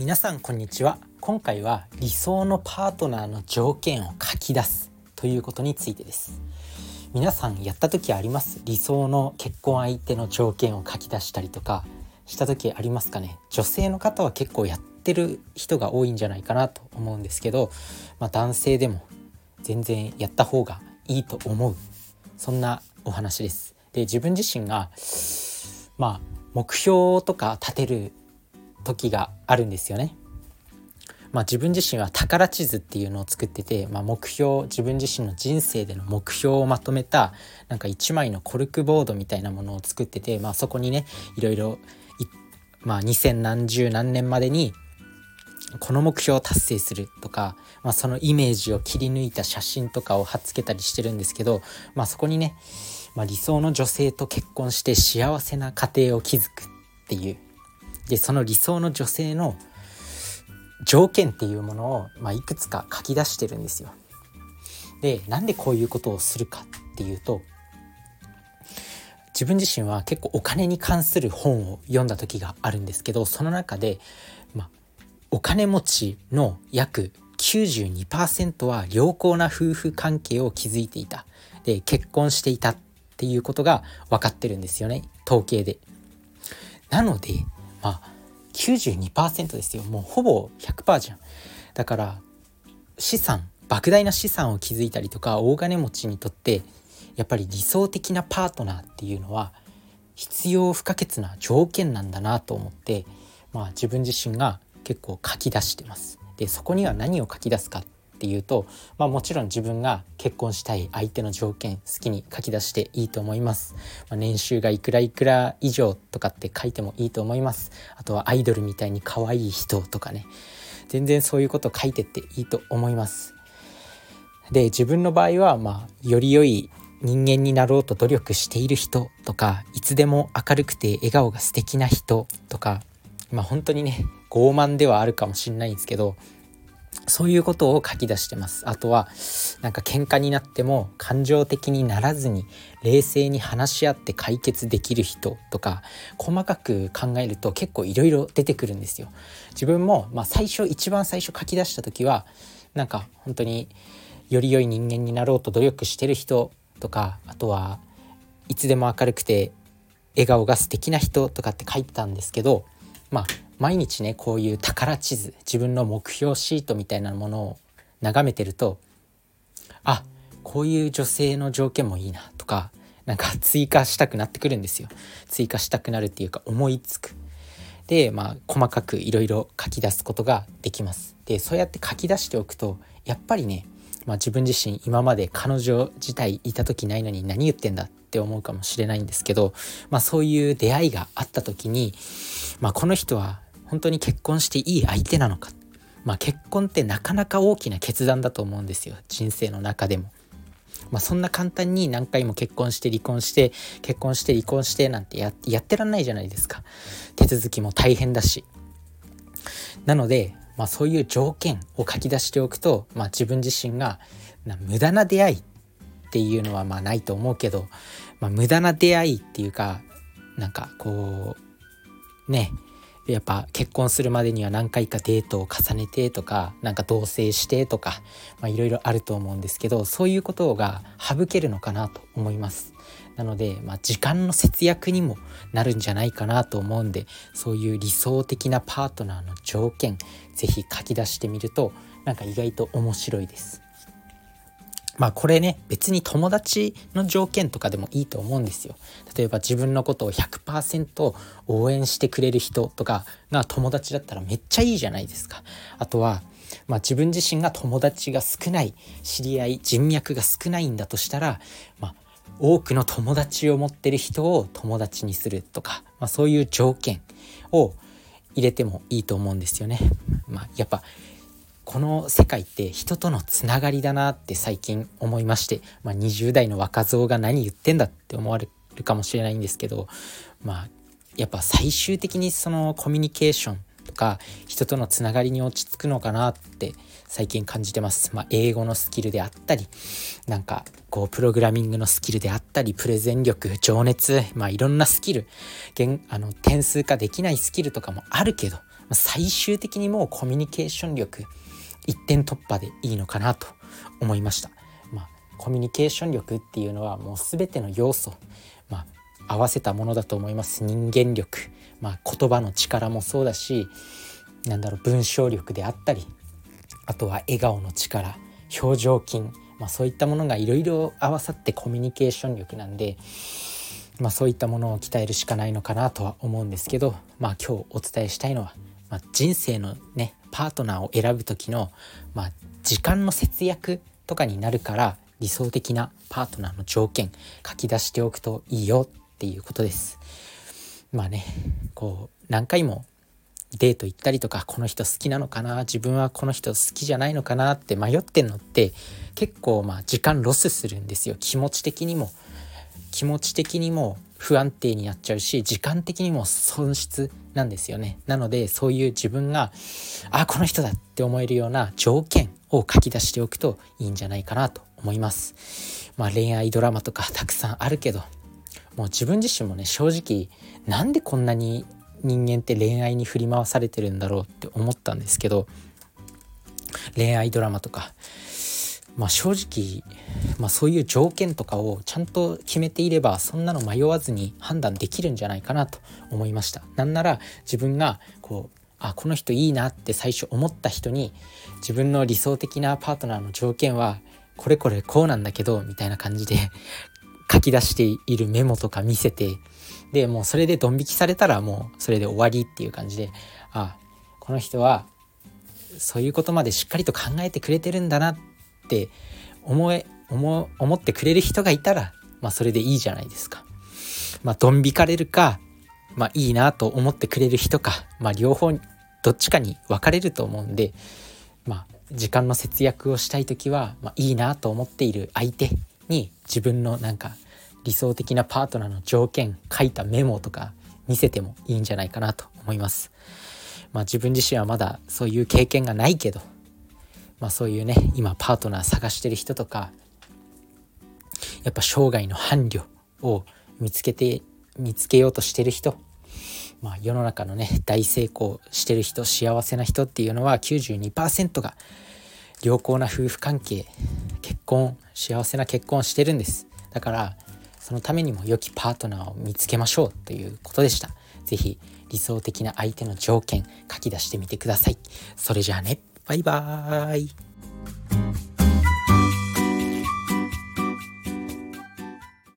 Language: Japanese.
皆さんこんにちは。今回は理想のパートナーの条件を書き出すということについてです。皆さんやった時あります？理想の結婚相手の条件を書き出したりとか。した時ありますかね？女性の方は結構やってる人が多いんじゃないかなと思うんですけど、まあ、男性でも全然やった方がいいと思う。そんなお話です。で自分自身がまあ目標とか立てる時があるんですよね。まあ、自分自身は宝地図っていうのを作ってて、まあ、目標自分自身の人生での目標をまとめたなんか1枚のコルクボードみたいなものを作ってて、まあ、そこにねいろいろまあ、2000何十何年までにこの目標を達成するとか、まあ、そのイメージを切り抜いた写真とかを貼っつけたりしてるんですけど、まあ、そこにね、まあ、理想の女性と結婚して幸せな家庭を築くっていうでその理想の女性の条件っていうものを、まあ、いくつか書き出してるんですよ。でなんでこういうことをするかっていうと自分自身は結構お金に関する本を読んだ時があるんですけどその中で、まあ、お金持ちの約92%は良好な夫婦関係を築いていたで結婚していたっていうことが分かってるんですよね統計で。なのでまあ92%ですよもうほぼ100%じゃんだから資産莫大な資産を築いたりとか大金持ちにとってやっぱり理想的なパートナーっていうのは必要不可欠な条件なんだなと思って、まあ、自分自身が結構書き出してます。でそこには何を書き出すかっっていうと、まあ、もちろん自分が結婚したい相手の条件好きに書き出していいと思います、まあ、年収がいくらいくら以上とかって書いてもいいと思います。あとはアイドルみたいに可愛い人とかね。全然そういうこと書いてっていいと思います。で自分の場合はまあより良い人間になろうと努力している人とかいつでも明るくて笑顔が素敵な人とかまあ本当にね傲慢ではあるかもしれないんですけどそういうことを書き出してます。あとはなんか喧嘩になっても感情的にならずに冷静に話し合って解決できる人とか細かく考えると結構いろいろ出てくるんですよ。自分もまあ最初一番最初書き出した時はなんか本当により良い人間になろうと努力してる人とかあとはいつでも明るくて笑顔が素敵な人とかって書いてたんですけどまあ毎日ねこういう宝地図自分の目標シートみたいなものを眺めてるとあこういう女性の条件もいいなとかなんか追加したくなってくるんですよ。追加したくなるっていうか思いつく。でまあ細かくいろいろ書き出すことができます。でそうやって書き出しておくとやっぱりね、まあ、自分自身今まで彼女自体いた時ないのに何言ってんだって思うかもしれないんですけど、まあ、そういう出会いがあった時に、まあ、この人は本当に結婚していい相手なのか、まあ、結婚ってなかなか大きな決断だと思うんですよ。人生の中でも。まあ、そんな簡単に何回も結婚して離婚して結婚して離婚してなんてやってらんないじゃないですか。手続きも大変だし。なので、まあ、そういう条件を書き出しておくと、まあ、自分自身が無駄な出会いっていうのはまあないと思うけど、まあ、無駄な出会いっていうかなんかこうねやっぱ結婚するまでには何回かデートを重ねてとかなんか同棲してとかいろいろあると思うんですけどそういうことが省けるのかなと思います。なので、まあ、時間の節約にもなるんじゃないかなと思うんでそういう理想的なパートナーの条件是非書き出してみるとなんか意外と面白いです。まあこれね別に友達の条件とかでもいいと思うんですよ。例えば自分のことを100%応援してくれる人とかが友達だったらめっちゃいいじゃないですか。あとはまあ、自分自身が友達が少ない知り合い人脈が少ないんだとしたら、まあ、多くの友達を持ってる人を友達にするとか、まあ、そういう条件を入れてもいいと思うんですよね。まあ、やっぱこの世界って人とのつながりだなって最近思いまして、まあ、20代の若造が何言ってんだって思われるかもしれないんですけどまあやっぱ最終的にそのコミュニケーションとか人とのつながりに落ち着くのかなって最近感じてます。まあ、英語のスキルであったりなんかこうプログラミングのスキルであったりプレゼン力情熱まあいろんなスキルあの点数化できないスキルとかもあるけど最終的にもうコミュニケーション力一点突破でいいのかなと思いました。まあ、コミュニケーション力っていうのはもう全ての要素、まあ、合わせたものだと思います人間力、まあ、言葉の力もそうだしなんだろう文章力であったりあとは笑顔の力表情筋、まあ、そういったものがいろいろ合わさってコミュニケーション力なんで、まあ、そういったものを鍛えるしかないのかなとは思うんですけど、まあ、今日お伝えしたいのは、まあ、人生のねパートナーを選ぶ時の、まあ、時間の節約とかになるから理想的なパートナーの条件書き出しておくといいよっていうことです。まあねこう何回もデート行ったりとかこの人好きなのかな自分はこの人好きじゃないのかなって迷ってんのって結構まあ時間ロスするんですよ気持ち的にも気持ち的にも不安定になっちゃうし時間的にも損失なんですよね。なのでそういう自分があこの人だって思えるような条件を書き出しておくといいんじゃないかなと思います。まあ恋愛ドラマとかたくさんあるけどもう自分自身もね正直なんでこんなに人間って恋愛に振り回されてるんだろうって思ったんですけど恋愛ドラマとかまあ正直、まあ、そういう条件とかをちゃんと決めていればそんなの迷わずに判断できるんじゃないかなと思いました。なんなら自分がこうあこの人いいなって最初思った人に自分の理想的なパートナーの条件はこれこれこうなんだけどみたいな感じで 書き出しているメモとか見せてでもうそれでドン引きされたらもうそれで終わりっていう感じであこの人はそういうことまでしっかりと考えてくれてるんだなってって思え思思ってくれる人がいたらまあそれでいいじゃないですか。まあドン引かれるかまあいいなと思ってくれる人かまあ両方どっちかに分かれると思うんでまあ時間の節約をしたい時は、まあ、いいなと思っている相手に自分のなんか理想的なパートナーの条件書いたメモとか見せてもいいんじゃないかなと思います。まあ自分自身はまだそういう経験がないけど、まあそういうね、今パートナー探してる人とか、やっぱ生涯の伴侶を見つけて、見つけようとしてる人、まあ世の中のね、大成功してる人、幸せな人っていうのは92%が良好な夫婦関係、結婚、幸せな結婚してるんです。だからそのためにも良きパートナーを見つけましょうということでした。是非理想的な相手の条件書き出してみてください。それじゃあね、バイバーイ。